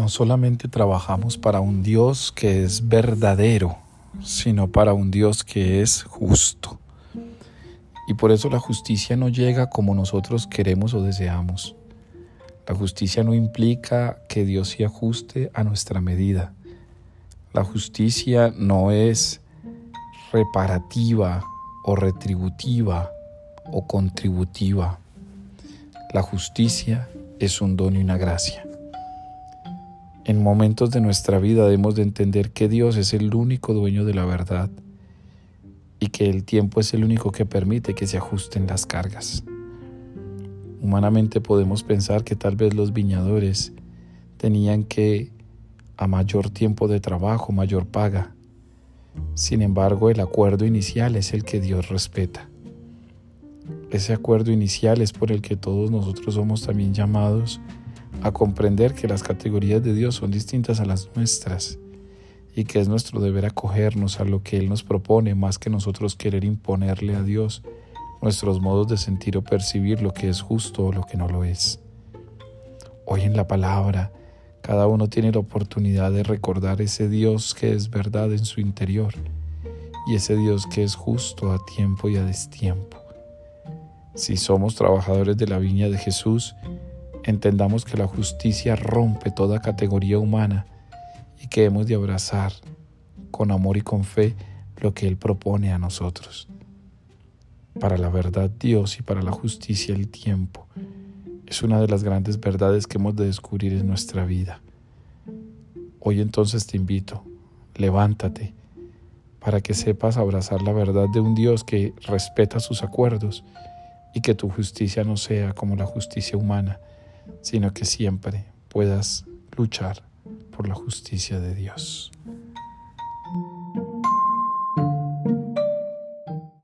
no solamente trabajamos para un Dios que es verdadero, sino para un Dios que es justo. Y por eso la justicia no llega como nosotros queremos o deseamos. La justicia no implica que Dios se ajuste a nuestra medida. La justicia no es reparativa o retributiva o contributiva. La justicia es un don y una gracia. En momentos de nuestra vida debemos de entender que Dios es el único dueño de la verdad y que el tiempo es el único que permite que se ajusten las cargas. Humanamente podemos pensar que tal vez los viñadores tenían que a mayor tiempo de trabajo, mayor paga. Sin embargo, el acuerdo inicial es el que Dios respeta. Ese acuerdo inicial es por el que todos nosotros somos también llamados a comprender que las categorías de Dios son distintas a las nuestras y que es nuestro deber acogernos a lo que Él nos propone más que nosotros querer imponerle a Dios nuestros modos de sentir o percibir lo que es justo o lo que no lo es. Hoy en la palabra, cada uno tiene la oportunidad de recordar ese Dios que es verdad en su interior y ese Dios que es justo a tiempo y a destiempo. Si somos trabajadores de la viña de Jesús, entendamos que la justicia rompe toda categoría humana y que hemos de abrazar con amor y con fe lo que Él propone a nosotros. Para la verdad Dios y para la justicia el tiempo es una de las grandes verdades que hemos de descubrir en nuestra vida. Hoy entonces te invito, levántate para que sepas abrazar la verdad de un Dios que respeta sus acuerdos y que tu justicia no sea como la justicia humana, sino que siempre puedas luchar por la justicia de Dios.